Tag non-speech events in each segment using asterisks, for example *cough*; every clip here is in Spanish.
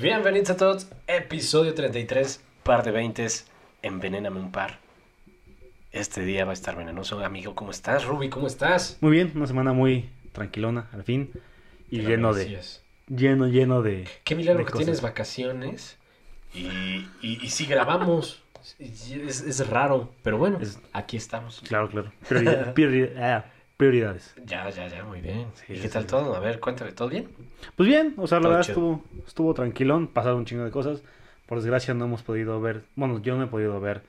Bienvenidos a todos, episodio 33, par de 20, envenéname un par. Este día va a estar venenoso, amigo. ¿Cómo estás, Ruby? ¿Cómo estás? Muy bien, una semana muy tranquilona, al fin. Y lleno de. Lleno, lleno de. Qué milagro de que cosas. tienes vacaciones y, y, y sí grabamos. *laughs* Es, es raro, pero bueno, Es- aquí estamos. Claro, claro. Prioridad- *laughs* priori- ah, prioridades. Ya, ya, ya, muy bien. Sí, ¿Y sí, qué tal sí. todo? A ver, cuéntame, ¿todo bien? Pues bien, o sea, la Todo verdad chido. estuvo, estuvo tranquilón, pasaron un chingo de cosas. Por desgracia no hemos podido ver, bueno, yo no he podido ver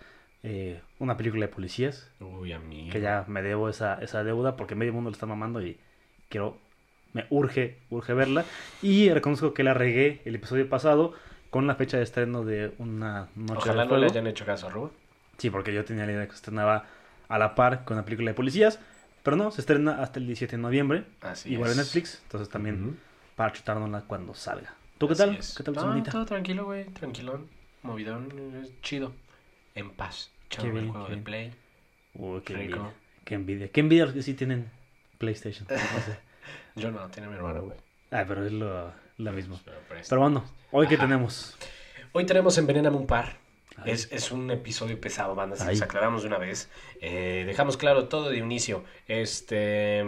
eh, una película de policías, Uy, amigo. que ya me debo esa, esa deuda porque medio mundo lo está mamando y quiero, me urge, urge verla. Y reconozco que la regué el episodio pasado con la fecha de estreno de una noche Ojalá de no le hayan hecho caso a Ruby. Sí, porque yo tenía la idea de que se estrenaba a la par con la película de policías. Pero no, se estrena hasta el 17 de noviembre. Así igual es. en Netflix. Entonces también para chutárnosla cuando salga. ¿Tú qué Así tal? es. ¿Qué tal tu No, todo tranquilo, güey. Tranquilón. Movidón. Chido. En paz. Echando bien, el juego qué de bien. Play. Uy, qué Rico. envidia. Qué envidia. Qué envidia los que sí tienen PlayStation. No sé. *laughs* Yo no, tiene mi hermano, güey. Ah, pero es lo, lo mismo. Pero. Pero bueno, hoy que Ajá. tenemos. Hoy tenemos Envenéname un par. Es, es un episodio pesado, banda, si les aclaramos de una vez. Eh, dejamos claro todo de inicio. Este,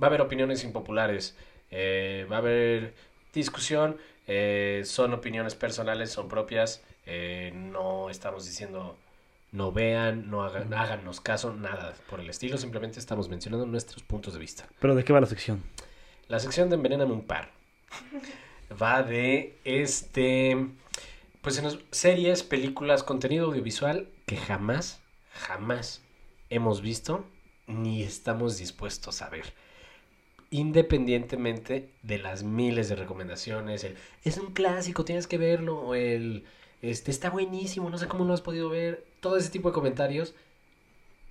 va a haber opiniones impopulares, eh, va a haber discusión, eh, son opiniones personales, son propias. no estamos diciendo no vean, no hagan, háganos caso, nada por el estilo. Simplemente estamos mencionando nuestros puntos de vista. ¿Pero de qué va la sección? La sección de Envenéname un par va de este. Pues en las series, películas, contenido audiovisual que jamás, jamás hemos visto ni estamos dispuestos a ver. Independientemente de las miles de recomendaciones, el es un clásico, tienes que verlo, o el este está buenísimo, no sé cómo lo has podido ver, todo ese tipo de comentarios.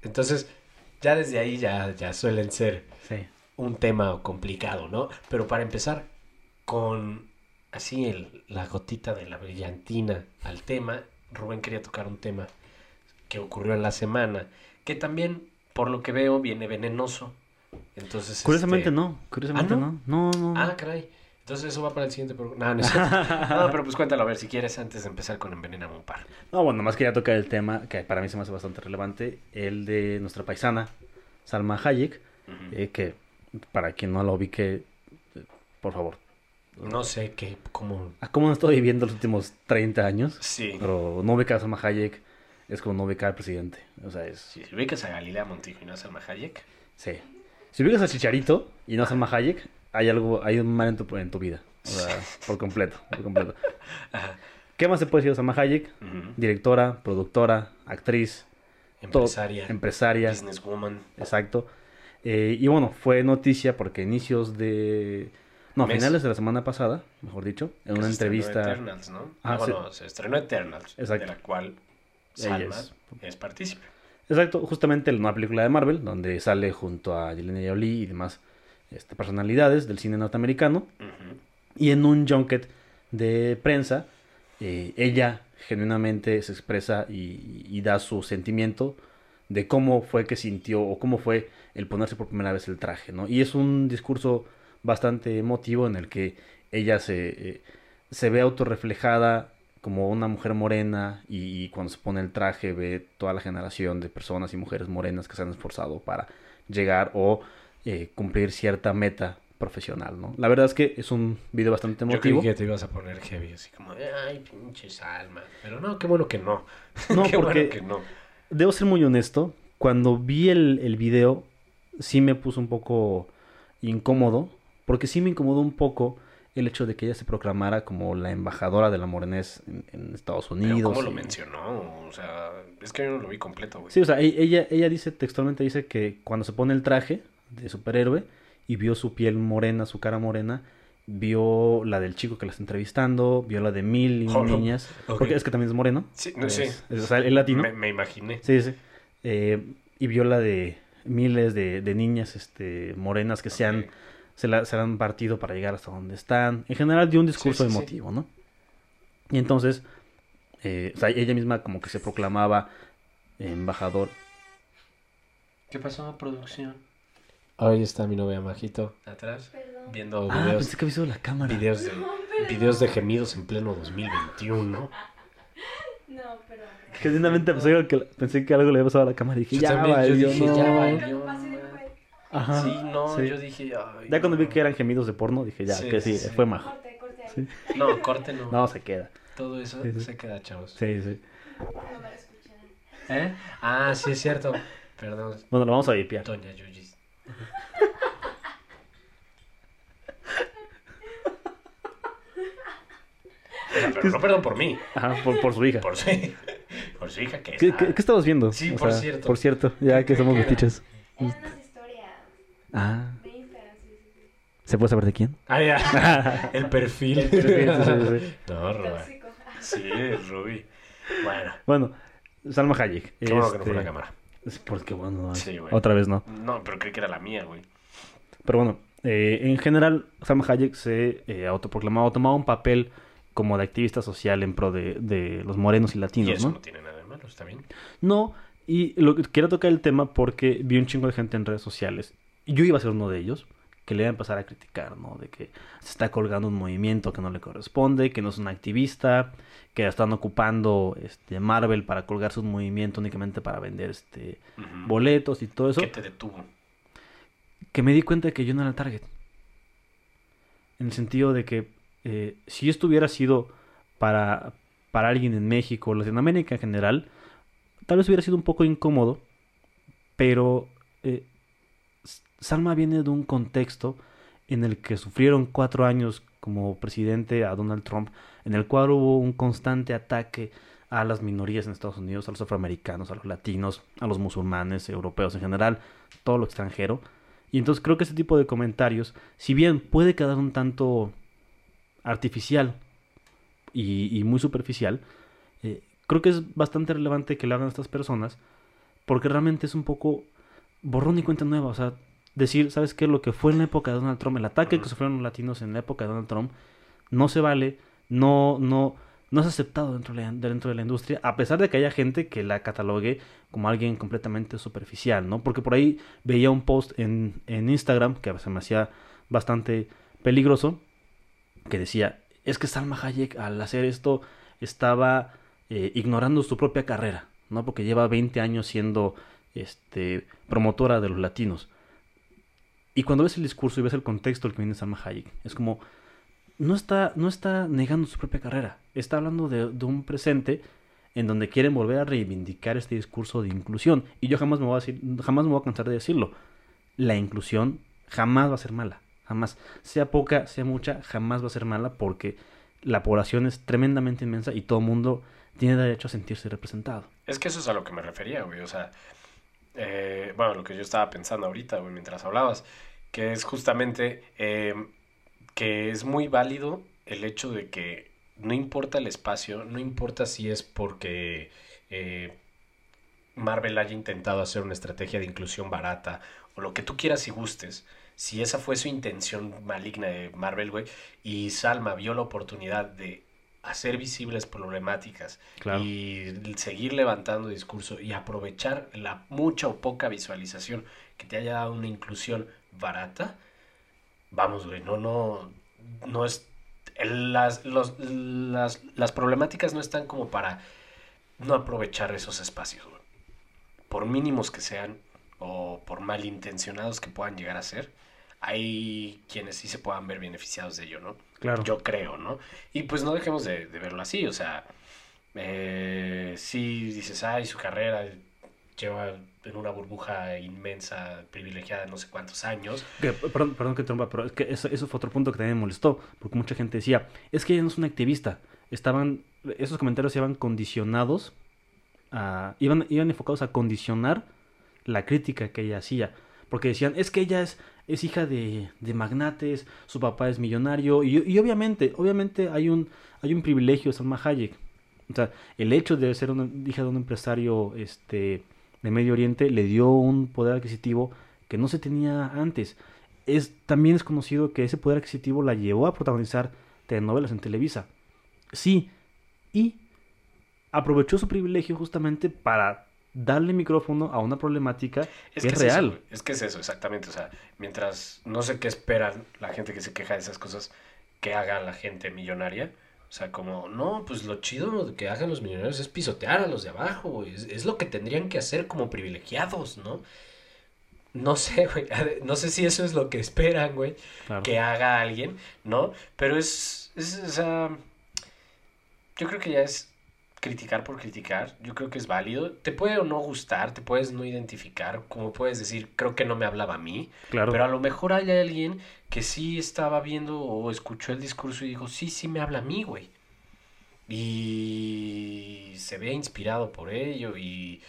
Entonces, ya desde ahí ya, ya suelen ser Sí. un tema complicado, ¿no? Pero para empezar, con así el, la gotita de la brillantina al tema, Rubén quería tocar un tema que ocurrió en la semana, que también, por lo que veo, viene venenoso. Entonces, Curiosamente este- no. Curiosamente ¿Ah, no. No, no. no. Ah, caray. Entonces eso va para el siguiente programa. No, no. No, pero pues cuéntalo a ver si quieres antes de empezar con Envenename un par. No, bueno, más quería tocar el tema que para mí se me hace bastante relevante, el de nuestra paisana, Salma Hayek, eh, que para quien no lo ubique, eh, por favor, No sé qué, cómo... ¿a cómo han estado viviendo los últimos 30 años? Sí. Pero no ubicar a Salma Hayek es como no ubicar al presidente. O sea, es... Si ubicas a Galilea Montijo y no a Salma Hayek, Sí. Si ubicas a Chicharito y no a Salma Hayek, hay algo, hay un mal en tu, en tu vida. O sea, por completo, por completo. *laughs* Ajá. ¿Qué más se puede decir de Salma Hayek? Directora, productora, actriz, todo- empresaria, empresaria, businesswoman. Exacto. Eh, y bueno, fue noticia porque a inicios de... No, Mes. finales de la semana pasada, mejor dicho, en que una se entrevista... Eternals, ¿no? Ah, Ah, bueno, se estrenó Eternals, Exacto. de la cual Salma es- es, partícipe. Exacto, justamente la nueva película de Marvel, donde sale junto a Angelina Jolie y demás este, personalidades del cine norteamericano. Y en un junket de prensa, eh, ella genuinamente se expresa y, y da su sentimiento de cómo fue que sintió o cómo fue el ponerse por primera vez el traje, ¿no? Y es un discurso bastante emotivo en el que ella se, eh, se ve autorreflejada como una mujer morena y, y cuando se pone el traje ve toda la generación de personas y mujeres morenas que se han esforzado para llegar o eh, cumplir cierta meta profesional, ¿no? La verdad es que es un video bastante Yo emotivo. creí que te ibas a poner heavy, así como, ay, pinche Salma. Pero no, qué bueno que no. *laughs* No, qué porque bueno que no. debo ser muy honesto, cuando vi el, el video sí me puso un poco incómodo, porque sí me incomodó un poco el hecho de que ella se proclamara como la embajadora de la morenés en, en Estados Pero Unidos. cómo lo y- mencionó, o sea, es que yo no lo vi completo, güey. Sí, o sea, e- ella, ella dice textualmente, dice que cuando se pone el traje de superhéroe y vio su piel morena, su cara morena, vio la del chico que la está entrevistando, vio la de mil y Oh, no. niñas, porque es que también es moreno. Sí, no, es, sí. es- o sea, el latino. Me, me imaginé. Sí, sí. Eh, y vio la de miles de, de niñas este, morenas que se, han, Ok. Se, la, se la han partido para llegar hasta donde están. En general dio un discurso Sí, sí, sí. emotivo, ¿no? Y entonces, eh, o sea, ella misma como que se proclamaba embajador. ¿Qué pasó, producción? Ahí está mi novia Majito, atrás, Perdón. viendo Ah, videos, pensé que había la cámara. videos de... *laughs* No, videos de gemidos en pleno 2021. No, pero. Genuinamente pensé que, pensé que algo le había pasado a la cámara y dije, Yo ya también, yo valió, dije, no. ya Lo valió, que pasa man. después. Ajá. Sí, no, sí. yo dije, ay, Ya cuando vi no. que eran gemidos de porno, dije, ya, Sí, que sí, sí. fue majo. Corte, corte ahí. Sí. No, corte no. No, se queda. Todo eso Sí, sí. se queda, chavos. Sí, sí. ¿Eh? Ah, sí, es cierto. Perdón, Bueno, lo vamos a vipiar. Doña Yuyis. Pero no perdón por mí, Ajá, por, por su hija. por su, por su hija que ¿Qué, qué, qué estabas viendo? Sí, O por sea, cierto. Por cierto, ya que ¿Qué- somos metiches. Ah, sí. ¿se puede saber de quién? Ah, ya. *laughs* El perfil. El perfil, sí, sí, sí. *laughs* No. Tóxico. Sí, Ruby. Bueno, Bueno, Salma Hayek. qué bueno que no fue este, la cámara. es Porque bueno, no, Sí, güey. otra vez no. No, pero creí que era la mía, güey. Pero bueno, eh, en general, Salma Hayek se eh, autoproclamaba, tomaba un papel como de activista social en pro de, de los morenos y Y latinos, eso ¿no? no tiene nada de malo, está bien. No, y lo que quiero tocar el tema porque vi un chingo de gente en redes sociales. Y yo iba a ser uno de ellos que le iba a empezar a criticar, ¿no? De que se está colgando un movimiento que no le corresponde, que no es un activista, que están ocupando este Marvel para colgarse un movimiento únicamente para vender este boletos y todo eso. ¿Qué te detuvo? Que me di cuenta de que yo no era el target. En el sentido de que eh, si esto hubiera sido para, para alguien en México o Latinoamérica en general, tal vez hubiera sido un poco incómodo, pero eh, Salma viene de un contexto en el que sufrieron cuatro años como presidente a Donald Trump, en el cual hubo un constante ataque a las minorías en Estados Unidos, a los afroamericanos, a los latinos, a los musulmanes, europeos en general, todo lo extranjero. Y entonces creo que este tipo de comentarios, si bien puede quedar un tanto artificial y, y muy superficial, eh, creo que es bastante relevante que lo hagan estas personas, porque realmente es un poco borrón y cuenta nueva. O sea, decir, ¿sabes qué? Lo que fue en la época de Donald Trump, el ataque que sufrieron los latinos en la época de Donald Trump, no se vale, no, no, no es aceptado dentro de, la, dentro de la industria, a pesar de que haya gente que la catalogue como alguien completamente superficial, ¿no? Porque por ahí veía un post en, en Instagram que se me hacía bastante peligroso, que decía, es que Salma Hayek al hacer esto estaba eh, ignorando su propia carrera, ¿no? Porque lleva 20 años siendo este, promotora de los latinos. Y cuando ves el discurso y ves el contexto del que viene Salma Hayek, es como, no está, no está negando su propia carrera, está hablando de, un presente en donde quieren volver a reivindicar este discurso de inclusión. Y yo jamás me voy a decir, jamás me voy a cansar de decirlo. La inclusión jamás va a ser mala, jamás. Sea poca, sea mucha, jamás va a ser mala porque la población es tremendamente inmensa y todo el mundo tiene derecho a sentirse representado. Es que eso es a lo que me refería, güey. O sea, eh, bueno, lo que yo estaba pensando ahorita, güey, mientras hablabas, que es justamente eh, que es muy válido el hecho de que no importa el espacio, no importa si es porque eh, Marvel haya intentado hacer una estrategia de inclusión barata o lo que tú quieras y gustes, si esa fue su intención maligna de Marvel, güey, y Salma vio la oportunidad de hacer visibles problemáticas Claro. y seguir levantando discurso y aprovechar la mucha o poca visualización que te haya dado una inclusión barata, vamos, güey, no, no, no es, las, los- las, las problemáticas no están como para no aprovechar esos espacios, güey. Por mínimos que sean o por malintencionados que puedan llegar a ser, hay quienes sí se puedan ver beneficiados de ello, ¿no? Claro. Yo creo, ¿no? Y pues no dejemos de, de verlo así, o sea, eh, sí dices, ay, su carrera lleva en una burbuja inmensa, privilegiada, no sé cuántos años. Que- perdón, perdón que te interrumpa, pero es que eso, eso fue otro punto que también me molestó, porque mucha gente decía, es que ella no es una activista. Estaban, esos comentarios iban condicionados, a, iban, iban enfocados a condicionar la crítica que ella hacía. Porque decían, es que ella es, es hija de, de magnates, su papá es millonario, y, y obviamente, obviamente hay un, hay un privilegio de Salma Hayek. O sea, el hecho de ser una hija de un empresario este, de Medio Oriente le dio un poder adquisitivo que no se tenía antes. Es, también es conocido que ese poder adquisitivo la llevó a protagonizar telenovelas en Televisa. Sí, y aprovechó su privilegio justamente para darle micrófono a una problemática Es que es eso, real. güey, es que es eso, exactamente. O sea, mientras no sé qué esperan la gente que se queja de esas cosas, que haga la gente millonaria. O sea, como, no, pues lo chido que hagan los millonarios es pisotear a los de abajo, güey. Es, es lo que tendrían que hacer como privilegiados, ¿no? No sé, güey. No sé si eso es lo que esperan, güey, Claro. que haga alguien, ¿no? Pero es, es, o sea, yo creo que ya es criticar por criticar. Yo creo que es válido. Te puede o no gustar, te puedes no identificar, como puedes decir, creo que no me hablaba a mí. Claro. Pero a lo mejor hay alguien que sí estaba viendo o escuchó el discurso y dijo, sí, sí me habla a mí, güey. Y se vea inspirado por ello y,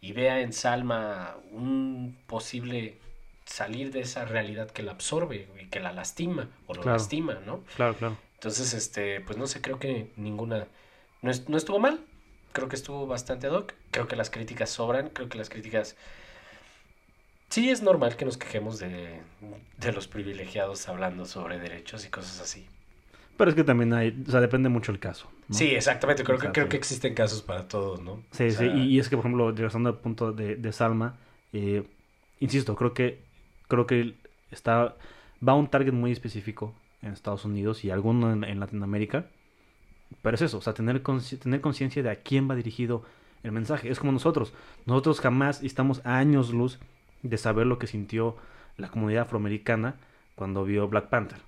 y vea en Salma un posible salir de esa realidad que la absorbe y que la lastima o lo Claro. lastima, ¿no? Claro, claro. Entonces, este, pues no sé, creo que ninguna, no, es- no estuvo mal, creo que estuvo bastante ad hoc, creo que las críticas sobran, creo que las críticas... Sí, es normal que nos quejemos de, de los privilegiados hablando sobre derechos y cosas así. Pero es que también hay, o sea, depende mucho el caso. ¿no? Sí, exactamente, creo que, creo que existen casos para todos, ¿no? Sí, O sí, y, y es que, por ejemplo, regresando al punto de, de Salma, eh, insisto, creo que creo que está va a un target muy específico en Estados Unidos y alguno en, en Latinoamérica, pero es eso, o sea, tener consci- tener conciencia de a quién va dirigido el mensaje. Es como nosotros, nosotros jamás estamos a años luz de saber lo que sintió la comunidad afroamericana cuando vio Black Panther.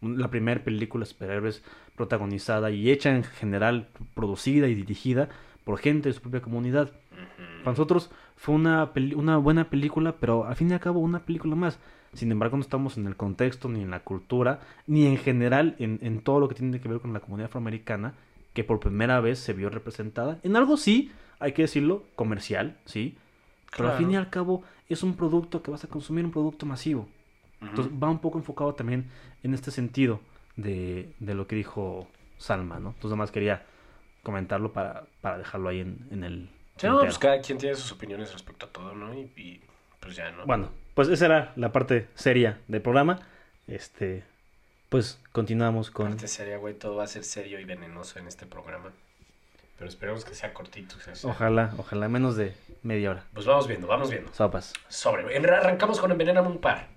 La primera película de superhéroes protagonizada y hecha en general, producida y dirigida por gente de su propia comunidad. Para nosotros fue una, una buena película, pero al fin y al cabo una película más. Sin embargo, no estamos en el contexto, ni en la cultura, ni en general en, en todo lo que tiene que ver con la comunidad afroamericana, que por primera vez se vio representada. En algo sí, hay que decirlo, comercial, sí. Pero al fin y al cabo es un producto que vas a consumir, un producto masivo. Entonces va un poco enfocado también en este sentido de, de lo que dijo Salma, ¿no? Entonces nada más quería comentarlo para, para dejarlo ahí en, en el... Sí, no, pues cada quien tiene sus opiniones respecto a todo, ¿no? Y, y, pues ya, ¿no? Bueno, pues esa era la parte seria del programa. Este, pues continuamos con... Aparte sería, güey, todo va a ser serio y venenoso en este programa. Pero esperemos que sea cortito. que sea- Ojalá, ojalá menos de media hora. Pues vamos viendo, vamos viendo. Sopas. Sobre. en- Arrancamos con Envenename un par.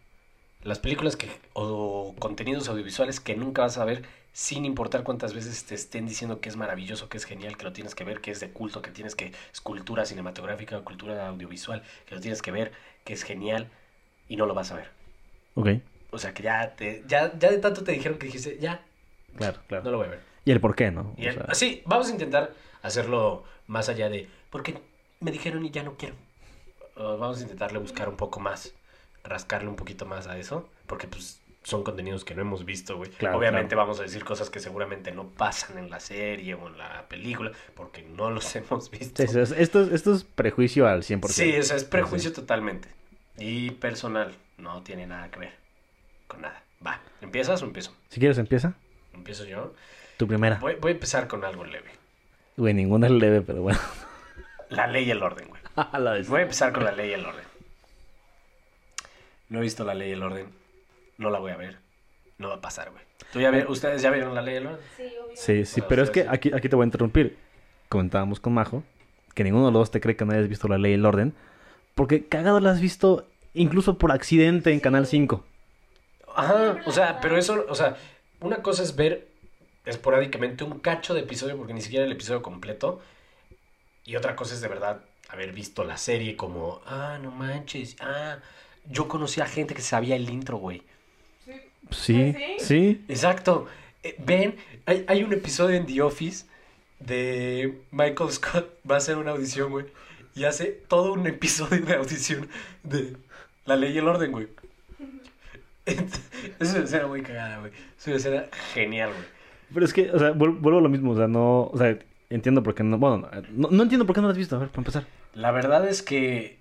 Las películas que o contenidos audiovisuales que nunca vas a ver sin importar cuántas veces te estén diciendo que es maravilloso, que es genial, que lo tienes que ver, que es de culto, que tienes que es cultura cinematográfica cultura audiovisual, que lo tienes que ver, que es genial y no lo vas a ver. Ok, O sea, que ya te ya ya de tanto te dijeron que dijiste, ya, claro, claro. no lo voy a ver. Y el por qué, ¿no? El- sea, sí, vamos a intentar hacerlo más allá de porque me dijeron y ya no quiero. Uh, vamos a intentarle buscar un poco más, rascarle un poquito más a eso, porque pues son contenidos que no hemos visto, güey. Claro, Obviamente claro. vamos a decir cosas que seguramente no pasan en la serie o en la película, porque no los *laughs* hemos visto. sí, sí, es- esto, es- esto es prejuicio al 100%. Sí, o sea, es prejuicio totalmente. Y personal, no tiene nada que ver con nada. Va, ¿empiezas o empiezo? Si quieres empieza, Empiezo yo. tu primera. Voy, voy a empezar con algo leve. Güey, ninguna es leve, pero bueno. *laughs* La ley y el orden, güey. *laughs* Voy a empezar con la ley y el orden. No he visto la ley y el orden. No la voy a ver. No va a pasar, güey. ¿Tú ya ¿Ustedes ya vieron la ley y el orden? Sí, obvio. Sí, sí, Bueno, pero es que sí. aquí, aquí te voy a interrumpir. Comentábamos con Majo que ninguno de los dos te cree que no hayas visto la ley y el orden. Porque cagado la has visto incluso por accidente en Canal 5. Ajá, o sea, pero eso, o sea, una cosa es ver esporádicamente un cacho de episodio, porque ni siquiera el episodio completo. Y otra cosa es de verdad haber visto la serie como, ah, no manches, ah, yo conocí a gente que sabía el intro, güey. Sí. Sí, ¿Sí? Exacto. Eh, ven, hay, hay un episodio en The Office de Michael Scott, va a hacer una audición, güey, y hace todo un episodio de audición de La Ley y el Orden, güey. Es una escena muy cagada, güey. Es una escena genial, güey. Pero es que, o sea, vuel- vuelvo a lo mismo. O sea, no. O sea, entiendo por qué no. Bueno, no, no entiendo por qué no la has visto. A ver, para empezar. La verdad es que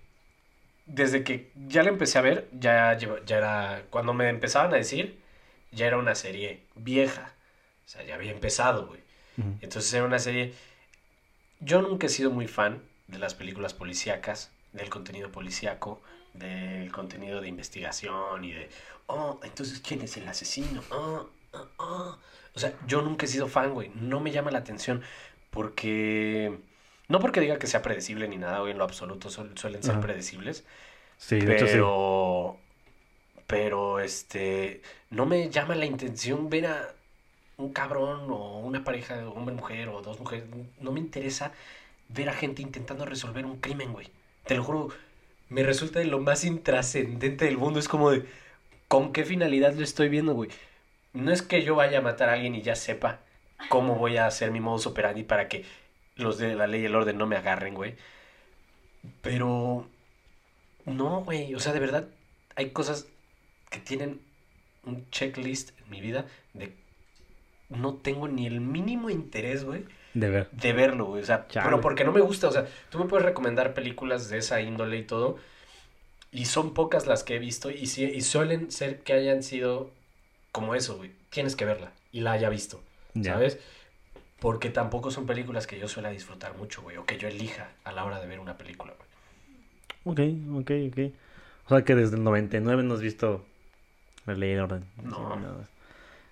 desde que ya la empecé a ver, ya, ya era, cuando me empezaban a decir, ya era una serie vieja. O sea, ya había empezado, güey. Entonces era una serie... Yo nunca he sido muy fan de las películas policíacas, del contenido policíaco, del contenido de investigación y de... Oh, entonces, ¿quién es el asesino? Oh, oh, oh". O sea, yo nunca he sido fan, güey. No me llama la atención porque... No porque diga que sea predecible ni nada, güey, en lo absoluto suel- suelen ser Ajá. predecibles. Sí, de hecho sí. pero... pero este, no me llama la intención ver a un cabrón o una pareja, hombre-mujer o dos mujeres. No me interesa ver a gente intentando resolver un crimen, güey. Te lo juro, me resulta de lo más intrascendente del mundo. Es como de, ¿con qué finalidad lo estoy viendo, güey? No es que yo vaya a matar a alguien y ya sepa cómo voy a hacer mi modus operandi para que los de la ley y el orden no me agarren, güey. Pero no, güey, o sea, de verdad hay cosas que tienen un checklist en mi vida de no tengo ni el mínimo interés, güey, De ver. de verlo, güey. O sea, Chale. pero porque no me gusta. O sea, tú me puedes recomendar películas de esa índole y todo. Y son pocas las que he visto. Y, sí, y suelen ser que hayan sido como eso, güey. Tienes que verla. Y la haya visto. Ya. ¿Sabes? Porque tampoco son películas que yo suela disfrutar mucho, güey. O que yo elija a la hora de ver una película, güey. Ok, ok, ok. O sea que desde el 99 no has visto la ley y el orden. No.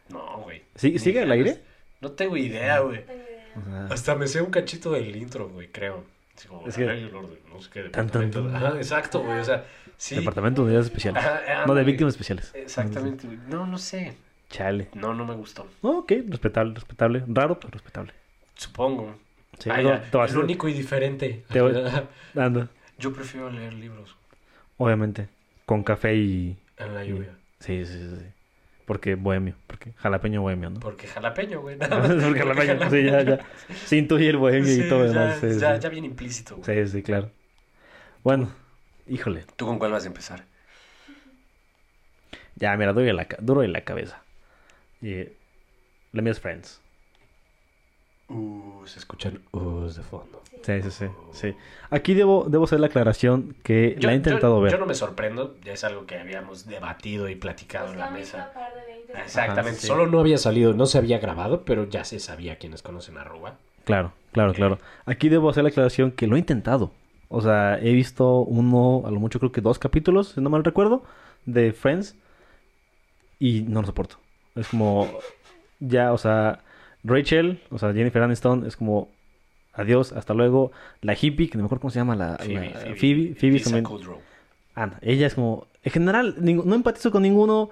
No, güey. ¿Sí- Ni ¿Sigue al ganas. aire? No tengo idea, güey. O sea, Hasta me sé un cachito del intro, güey, creo. Así como, Es que- el orden, no sé qué, Tan, tan, departamento. tan. Ajá, güey. O sea, sí. Departamento de Unidades Especiales. Ajá, No, de víctimas especiales. Exactamente, güey. No, no sé. Chale. No, no me gustó. No, ok, respetable, respetable. Raro, pero respetable. Supongo. Sí, Ah, no, ya, lo único y diferente. Te voy- *laughs* Anda, Yo prefiero leer libros obviamente. Con café y. en la lluvia. Sí, sí, sí. sí. Porque bohemio. Porque jalapeño bohemio, ¿no? Porque jalapeño, güey. *laughs* Porque jalapeño. Sí, ya, ya. *laughs* Se intuye el bohemio Sí, y todo ya, demás. Sí, ya, sí. ya bien implícito, güey. Sí, sí, claro. Bueno, híjole. ¿Tú con cuál vas a empezar? Ya, mira, duro en la, duro en la cabeza. Y la mía es Friends. Uh, se escuchan uhs de fondo. Sí, sí, sí, sí. Aquí debo, debo hacer la aclaración que la he intentado yo- ver. Yo no me sorprendo, ya es algo que habíamos debatido y platicado Pues en la mesa. a par de 20 Exactamente, Ajá, sí. solo no había salido, no se había grabado, pero ya se sabía quienes conocen a Ruba. Claro, claro, claro. Aquí debo hacer la aclaración que lo he intentado. O sea, he visto uno, a lo mucho creo que dos capítulos, si no mal recuerdo, de Friends. Y no lo soporto. Es como, ya, o sea, Rachel, o sea, Jennifer Aniston, es como, adiós, hasta luego. La hippie, que no me acuerdo cómo se llama, la, Phoebe, la- Phoebe, Phoebe, Phoebe Lisa también. Kudrow. Anda, ella es como, en general, no empatizo con ninguno.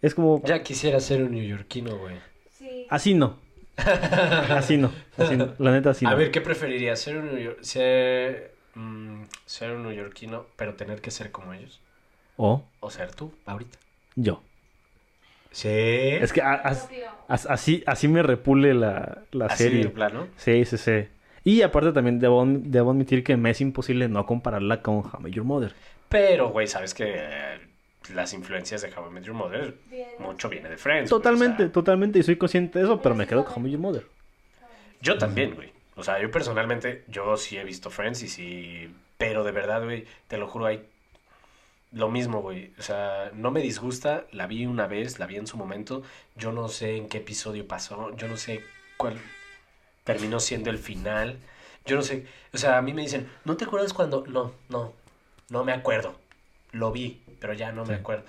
Es como, Ya quisiera ser un neoyorquino, güey. Sí. así no. Así no, así no. La neta, así a no. ver, ¿qué preferirías? ¿Ser un, neoyor- ser, mm, ser un neoyorquino, pero tener que ser como ellos? O ¿O ser tú, ahorita? yo. Sí. Es que a- así, así me repule la, la Así serie. de plano. Sí, sí, sí. Y aparte también debo, debo admitir que me es imposible no compararla con How Your Mother. Pero, güey, sabes que eh, las influencias de How I Met Your Mother, Bien. mucho viene de Friends. o Totalmente, sea, totalmente. Y soy consciente de eso, pero me quedo con How I Met Your Mother. Yo también, güey. O sea, yo personalmente, yo sí he visto Friends y sí. Pero de verdad, güey, te lo juro, hay. Lo mismo, güey. O sea, no me disgusta. La vi una vez, la vi en su momento. Yo no sé en qué episodio pasó. Yo no sé cuál terminó siendo el final. Yo no sé. O sea, a mí me dicen, ¿no te acuerdas cuando.? No, no. No me acuerdo. Lo vi, pero ya no me Sí. acuerdo.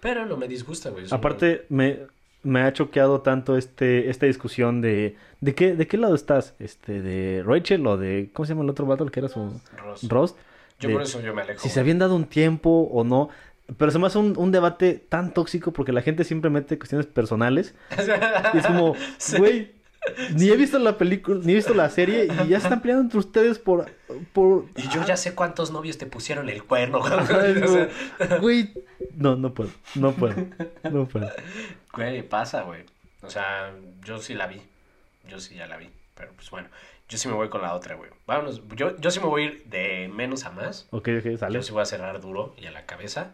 Pero no me disgusta, güey. Aparte, me, me ha choqueado tanto este, esta discusión de... ¿De qué, ¿De qué lado estás? Este, ¿De Rachel o de... ¿Cómo se llama el otro? El que era su... Ross. Rost. Yo de- por eso yo me alejo. si se güey. habían dado un tiempo o no. Pero se me hace un, un debate tan tóxico porque la gente siempre mete cuestiones personales. Y es como, *laughs* Sí. güey, ni he visto la película, ni he visto la serie y ya están peleando entre ustedes por... por... Y yo ya sé cuántos novios te pusieron el cuerno. *laughs* Sea, no. Güey, no, no puedo, no puedo, no puedo. Güey, pasa, güey. O sea, yo sí la vi. Yo sí ya la vi. Pero pues bueno, yo sí me voy con la otra, güey. Vámonos. Yo, yo sí me voy a ir de menos a más. Ok, ok, sale. Yo sí voy a cerrar duro y a la cabeza.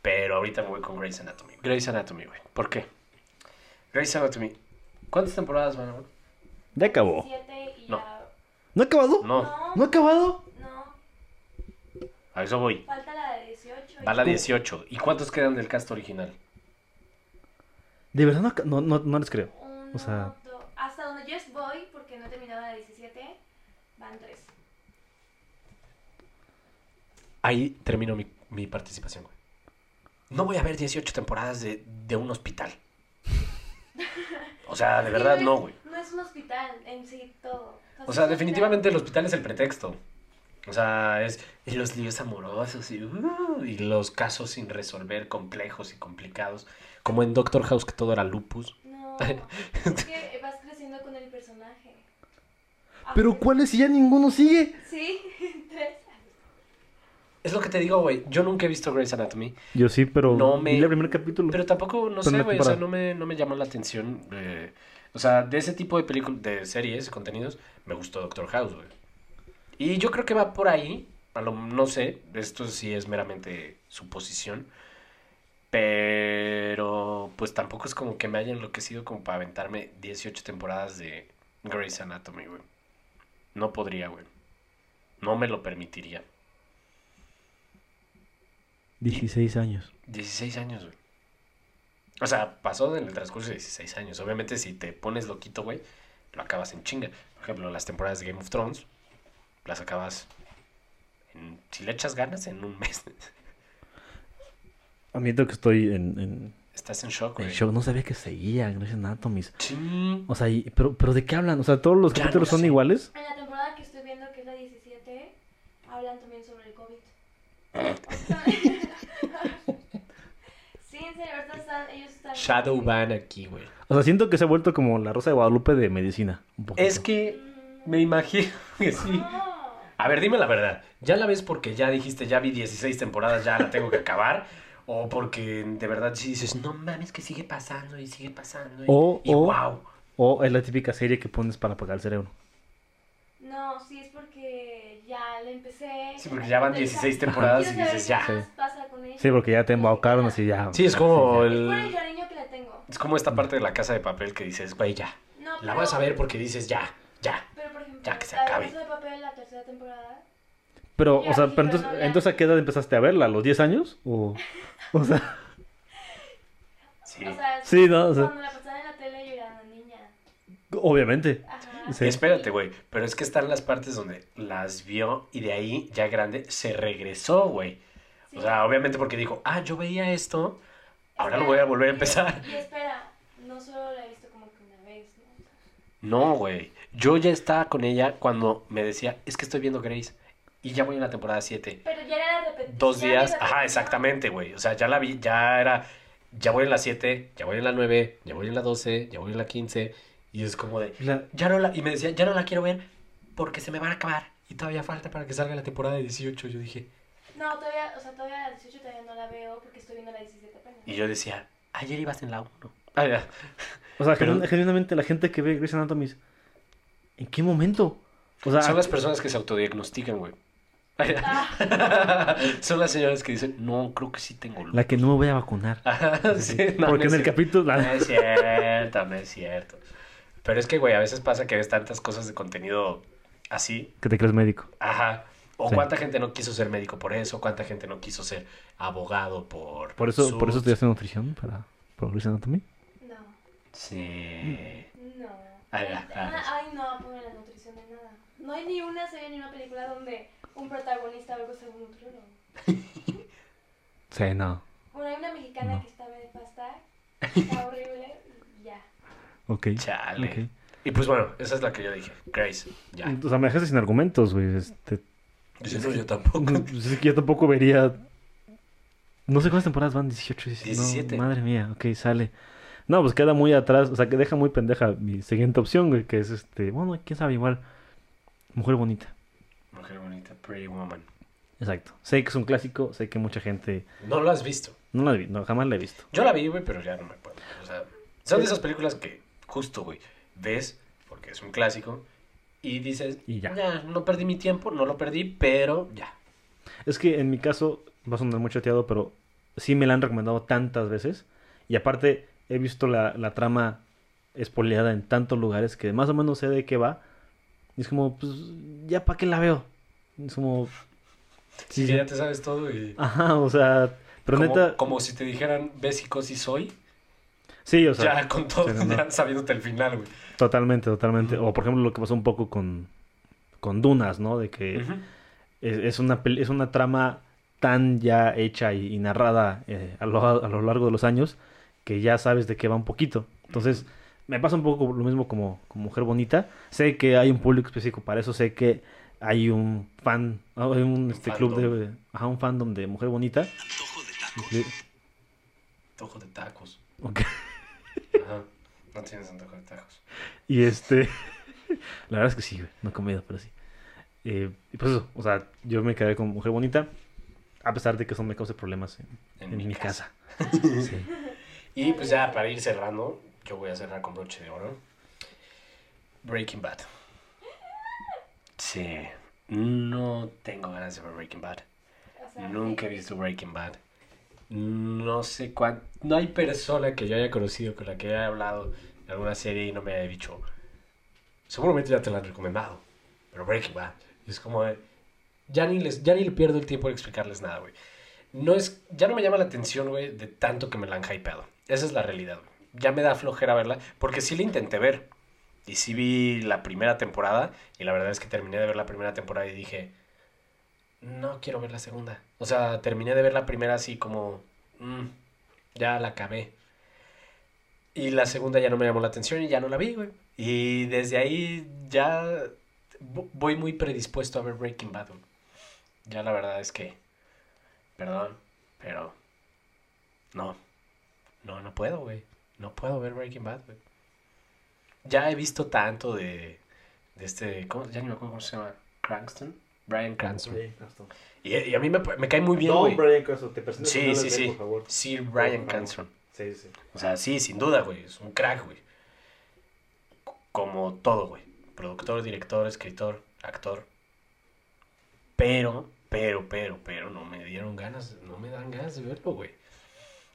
Pero ahorita me voy con Grey's Anatomy. Grey's Anatomy, güey. ¿Por qué? Grey's Anatomy. ¿Cuántas temporadas van, güey? Ya acabó. Siete y No. ya- ¿No ha acabado? No, ¿No ha acabado? No. a eso voy. Falta la de 18. Va la y- 18. ¿Y cuántos quedan del cast original? De verdad no, no, no, no les creo. Uno, O sea- dos- hasta donde yo voy, porque no he terminado la 17, van tres. Ahí termino mi, mi participación, güey. No voy a ver 18 temporadas de, de un hospital. O sea, de verdad no, güey. No es un hospital en sí todo. O sea, definitivamente el hospital es el pretexto. O sea, es y los líos amorosos y, uh, y los casos sin resolver, complejos y complicados. Como en Doctor House, que todo era lupus. No, *laughs* es que vas creciendo con el personaje. Pero ¿cuáles si ya ninguno sigue? Sí. Es lo que te digo, güey. Yo nunca he visto Grey's Anatomy. Yo sí, pero No me- el primer capítulo. Pero tampoco, no Pero sé, güey. O sea, no me, no me llamó la atención. eh, o sea, de ese tipo de películas, de series, contenidos, me gustó Doctor House, güey. Y yo creo que va por ahí. A lo, no sé, esto sí es meramente suposición. Pero, pues tampoco es como que me haya enloquecido como para aventarme 18 temporadas de Grey's Anatomy, güey. No podría, güey. No me lo permitiría. 16 años. 16 años, güey. O sea, pasó en el transcurso de 16 años. Obviamente, si te pones loquito, güey, lo acabas en chinga. Por ejemplo, las temporadas de Game of Thrones, las acabas en, si le echas ganas, en un mes. *laughs* Admito que estoy en, en, Estás en shock, en güey. shock. No sabía que seguía Grey's Anatomy. Sí. O sea, y- pero, pero ¿de qué hablan? O sea, ¿todos los Ya capítulos no son sé. iguales? En la temporada que estoy viendo, que es la 17, hablan también sobre el COVID. *laughs* sí, en serio, ahorita están, ellos están... Shadow Ban aquí, güey. O sea, siento que se ha vuelto como la Rosa de Guadalupe de medicina. Un. Es que me imagino que sí. No. A ver, dime la verdad. ¿Ya la ves porque ya dijiste, ya vi 16 temporadas, ya la tengo que acabar? *laughs* ¿O porque de verdad sí dices, no mames, que sigue pasando y sigue pasando? Y, O- y o- wow. O es la típica serie que pones para apagar el cerebro. No, sí, es porque ya le empecé. Sí, porque ya van Quiero 16 saber temporadas y qué dices, ya. más pasa con ella. Sí, porque ya te embaucaron así ya. Sí, es como Es por el... el cariño que le tengo. Es como esta parte de la casa de papel que dices, güey, ya. No, La pero- vas a ver porque dices, ya, ya. Pero por ejemplo, Ya que se la acabe. Casa de papel, la tercera temporada. Pero, Ya, o sea, sí, pero pero entonces, no entonces ¿a qué edad empezaste a verla? ¿A los 10 años? O, o sea, Sí. *laughs* O sea, Sí, no, o sea- cuando la pasaban en la tele yo era una niña. obviamente. Ajá. Sí. Espérate, güey. Pero es que están las partes donde las vio y de ahí, ya grande, se regresó, güey. Sí. O sea, obviamente porque dijo, ah, yo veía esto, ahora lo voy a volver a empezar. Y espera, no solo la he visto como que una vez, ¿no? No, güey. Yo ya estaba con ella cuando me decía, es que estoy viendo Grace. Y ya voy en la temporada 7. Pero ya era repetición. Dos ya días. Ajá, exactamente, güey. O sea, ya la vi, ya era. Ya voy en la 7, ya voy en la 9, ya voy en la 12, ya voy en la 15. Y es como de. La- Ya no la. Y me decía, ya no la quiero ver porque se me van a acabar. Y todavía falta para que salga la temporada de 18. Yo dije. No, todavía, o sea, todavía la 18 todavía no la veo porque estoy viendo la 17 apenas. Y yo decía, ayer ibas en la 1. Ah, ya. O sea, Pero- genuinamente la gente que ve Grey's Anatomy, ¿en qué momento? O sea, Son las personas que se autodiagnostican, güey. *laughs* *laughs* Son las señoras que dicen, no, creo que sí tengo lupus". la que no me voy a vacunar. *laughs* Sí, no, Porque no en el capítulo... No la- es cierto, no es cierto. Pero es que, güey, a veces pasa que ves tantas cosas de contenido así. que te crees médico. Ajá. O Sí. cuánta gente no quiso ser médico por eso, cuánta gente no quiso ser abogado por... Por eso, sus- por eso estudiaste nutrición, para, para Grey's Anatomy. No, Sí. no. Ay, ah, ay, no, pongan la nutrición de nada. No hay ni una serie ni una película donde un protagonista o algo sea un nutriólogo. *laughs* Sí, no. Bueno, hay una mexicana No. que está de pasta, está horrible. Ok. Chale. ok. Y pues bueno, esa es la que yo dije. Grace, ya. O sea, me dejaste sin argumentos, güey. Este, Dice, no, yo tampoco. pues es que yo tampoco vería... No sé cuántas temporadas van, 18, 17. 17. No, madre mía, ok, sale. No, pues queda muy atrás, o sea, que deja muy pendeja mi siguiente opción, güey, que es este, bueno, quién sabe, igual, Mujer Bonita. Mujer bonita, Pretty Woman. Exacto. Sé que es un clásico, sé que mucha gente No lo has visto. no la vi, no, jamás la he visto. Yo la vi, güey, pero ya no me puedo. O sea, son de esas películas que justo, güey, ves, porque es un clásico, y dices, Y ya. no perdí mi tiempo, no lo perdí, pero ya. Es que en mi caso, va a sonar muy chateado, pero sí me la han recomendado tantas veces. Y aparte, he visto la, la trama espoleada en tantos lugares que más o menos sé de qué va. Y es como, pues, ya para qué la veo. Es como... Sí, Sí, ya te sabes todo y... Ajá, o sea, pero como, neta... como si te dijeran ves y soy, Sí, o sea, ya con todo, sí, no, ya sabiéndote el final, güey. totalmente, totalmente. O por ejemplo lo que pasó un poco con, con Dunas, ¿no? De que es, es una, es una trama tan ya hecha y, y narrada eh, a, lo, a lo largo de los años que ya sabes de qué va un poquito. Entonces, me pasa un poco lo mismo como, como Mujer Bonita. Sé que hay un público específico para eso, sé que hay un fan, hay un este, club de, ajá, un fandom de Mujer Bonita. Y- Antojo de tacos. ok. Ajá. No tienes antojo de tacos. Y este, *laughs* la verdad es que sí, güey, no he comido, pero sí. Eh, y pues eso, o sea, yo me quedé con Mujer Bonita, a pesar de que eso me cause problemas en, en mi, casa. *laughs* Sí. Y pues ya para ir cerrando, yo voy a cerrar con broche de oro. Breaking Bad. Sí. No tengo ganas de ver Breaking Bad. O sea, Nunca he visto Breaking Bad. No sé cuánto. No hay persona que yo haya conocido con la que haya hablado de alguna serie y no me haya dicho. Seguramente ya te la han recomendado. Pero Breaking Bad. Es como. ya, ni les, ya ni le pierdo el tiempo de explicarles nada, güey. No es, ya no me llama la atención, güey, de tanto que me la han hypeado. Esa es la realidad, güey. Ya me da flojera verla. Porque sí la intenté ver. Y sí vi la primera temporada. Y la verdad es que terminé de ver la primera temporada y dije no quiero ver la segunda. O sea, terminé de ver la primera así como, mm, ya la acabé. Y la segunda ya no me llamó la atención y ya no la vi, güey. Y desde ahí ya vo- voy muy predispuesto a ver Breaking Bad. Ya la verdad es que, perdón, pero no, no, no puedo, güey. No puedo ver Breaking Bad, güey. Ya he visto tanto de, de este, ¿cómo? ya ni me acuerdo cómo se llama, Cranston. Brian Cranston. Y, y a mí me, me cae muy bien, No, güey. Brian Cranston, te presento Sí, sí, sí. por favor. Sir Por Brian favor. Cranston. Sí, sí. O sea, sí, sin duda, güey. Es un crack, güey. Como todo, güey. Productor, director, escritor, actor. Pero, pero, pero, pero, no me dieron ganas, no me dan ganas de verlo, güey.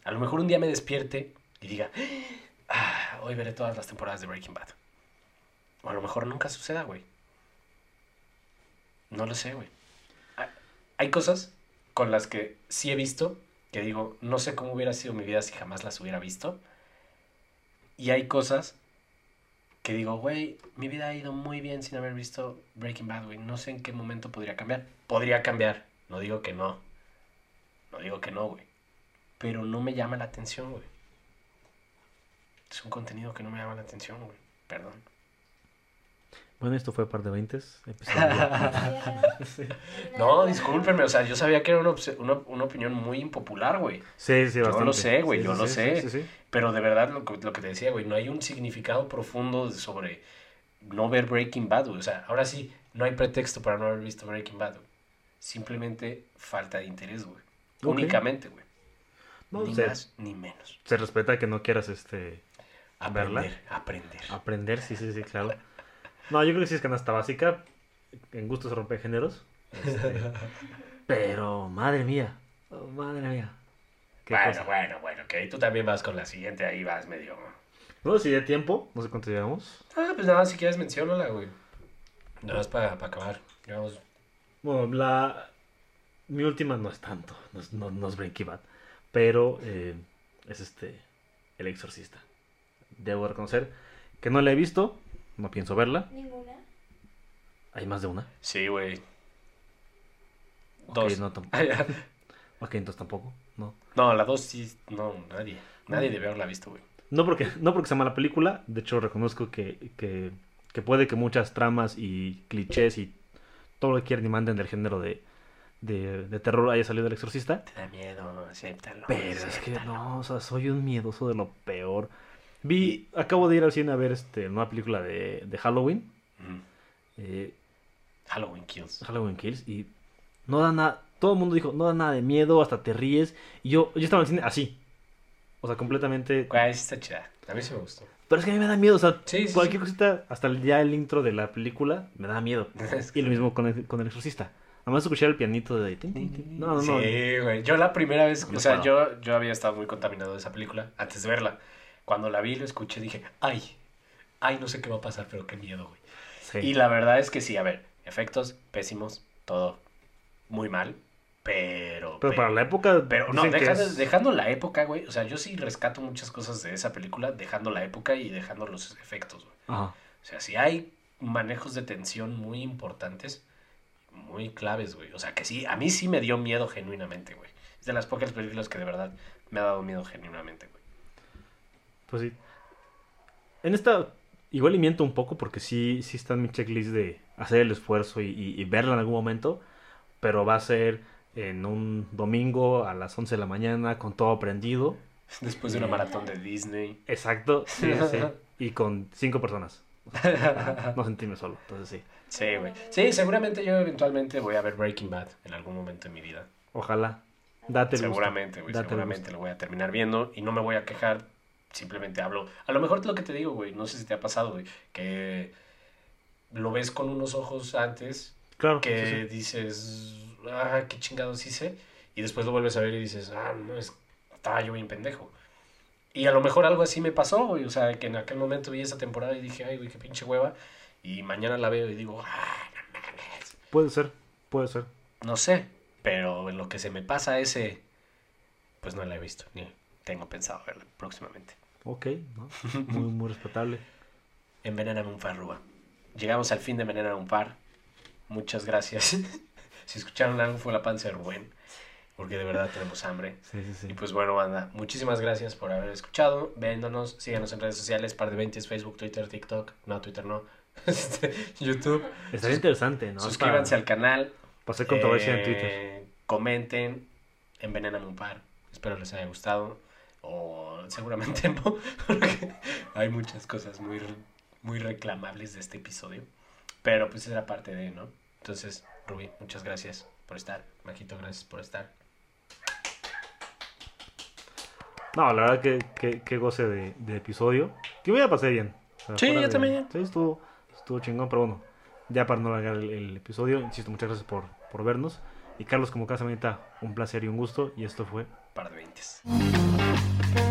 A lo mejor un día me despierte y diga, ah, hoy veré todas las temporadas de Breaking Bad. O a lo mejor nunca suceda, güey. No lo sé, güey. Hay- Hay cosas con las que sí he visto que digo, no sé cómo hubiera sido mi vida si jamás las hubiera visto. Y hay cosas que digo, güey, mi vida ha ido muy bien sin haber visto Breaking Bad, güey. No sé en qué momento podría cambiar. Podría cambiar, no digo que no. No digo que no, güey. Pero no me llama la atención, güey. Es un contenido que no me llama la atención, güey. Perdón. Bueno, esto fue Par de Veintes. episodio- *laughs* No, discúlpenme, o sea, yo sabía que era una, una, una opinión muy impopular, güey. Sí, sí, Yo bastante. lo sé, güey, Sí, yo sí, lo sí, sé. sí, sí, sí. Pero de verdad, lo que, lo que te decía, güey, no hay un significado profundo sobre no ver Breaking Bad, güey. O sea, ahora sí, no hay pretexto para no haber visto Breaking Bad, güey. Simplemente falta de interés, güey. Únicamente, güey. No, ni se, más ni menos. se respeta que no quieras este ¿Verla? Aprender. aprender, sí, sí, sí, claro. No, yo creo que sí es canasta básica. En gusto se rompe géneros. Este, *laughs* pero, madre mía. oh, madre mía. Bueno, cosa. bueno, bueno, ahí tú también vas con la siguiente, ahí vas medio... No, si de tiempo, no sé cuánto llevamos. Ah, pues nada, si quieres menciónala, güey. Nada más para acabar. Llevamos Bueno, la. Mi última no es tanto, no es, no, no es Breaking Bad, pero eh, es este. El Exorcista. Debo reconocer que no la he visto, no pienso verla. Ninguna. Hay más de una. Sí, güey. Ok, Dos. no, tam- *laughs* ok, entonces tampoco. No. no, la dos sí, no, nadie. Nadie debe haberla visto, güey. No porque, no porque sea mala película, de hecho reconozco que, que, que puede que muchas tramas y clichés y todo lo que quieran y manden del género de, de, de terror haya salido del exorcista. Te da miedo, acéptalo. Pero es que no, o sea, soy un miedoso de lo peor. Vi, acabo de ir al cine a ver este, una película de, de Halloween, Mm. eh, Halloween Kills. Halloween Kills, y no da nada, todo el mundo dijo, no da nada de miedo, hasta te ríes, y yo, yo estaba en el cine así, o sea, completamente, sí está chida. A mí sí me gustó. pero es que a mí me da miedo, o sea, Sí, sí, cualquier cosita, hasta ya el intro de la película, me da miedo, *laughs* y lo mismo con el, con el exorcista, además escuchar el pianito de... No, no, no, Sí, güey. Yo la primera vez, No o sea, yo, yo había estado muy contaminado de esa película antes de verla. Cuando la vi y lo escuché, dije, ay, ay, no sé qué va a pasar, pero qué miedo, güey. sí. Y la verdad es que sí, a ver, efectos pésimos, todo muy mal, pero... pero para la época... Pero no, dejando, es- dejando la época, güey. O sea, yo sí rescato muchas cosas de esa película, dejando la época y dejando los efectos, güey. Ajá. O sea, sí hay manejos de tensión muy importantes, muy claves, güey. O sea, que sí, a mí sí me dio miedo genuinamente, güey. Es de las pocas películas que de verdad me ha dado miedo genuinamente, güey. Pues sí. En esta igual y miento un poco porque sí, sí está en mi checklist de hacer el esfuerzo y, y- y verla en algún momento, pero va a ser en un domingo a las 11 de la mañana con todo prendido. Después de una maratón de Disney. Exacto, sí, *laughs* sí. Y con cinco personas. No sentirme solo, entonces sí. Sí, güey. Sí, seguramente yo eventualmente voy a ver Breaking Bad en algún momento de mi vida. Ojalá. Date. Seguramente, güey. Seguramente lo voy a terminar viendo y no me voy a quejar. Simplemente hablo. A lo mejor es lo que te digo, güey. No sé si te ha pasado, güey. Que lo ves con unos ojos antes Claro. que sí, sí. dices, ah, qué chingados hice. Y después lo vuelves a ver y dices, ah, no, es, estaba yo bien pendejo. Y a lo mejor algo así me pasó, güey. O sea, que en aquel momento vi esa temporada y dije, ay, güey, qué pinche hueva. Y mañana la veo y digo, ah, no mames. Puede ser, puede ser. No sé, pero en lo que se me pasa ese, pues no la he visto, ni tengo pensado verla próximamente. Ok, ¿no? Muy, muy respetable. *laughs* Envenename un par, Ruba. Llegamos al fin de Envenename un par. Muchas gracias. *laughs* si escucharon algo fue la panza de Rubén, porque de verdad tenemos hambre. Sí, sí, sí. Y pues bueno, banda, muchísimas gracias por haber escuchado. Véndonos, síganos en redes sociales, par de 20, Facebook, Twitter, TikTok. No, Twitter no. *laughs* Este, YouTube. Estaría interesante, ¿no? Suscríbanse al canal. Hacer controversia en Twitter. Eh, Comenten, envenename un par. Espero les haya gustado. O seguramente *laughs* no, porque hay muchas cosas muy, muy reclamables de este episodio. Pero pues era parte de, ¿no? Entonces, Rubí, muchas gracias por estar. Majito, gracias por estar. No, la verdad que, que, que goce de, de episodio. Que voy a pasar bien. O sea, Sí, yo de- también. Sí, estuvo, estuvo chingón, pero bueno. Ya para no alargar el, el episodio, insisto, muchas gracias por, por vernos. Y Carlos, como cada semanita, un placer y un gusto. Y esto fue Par de veintes.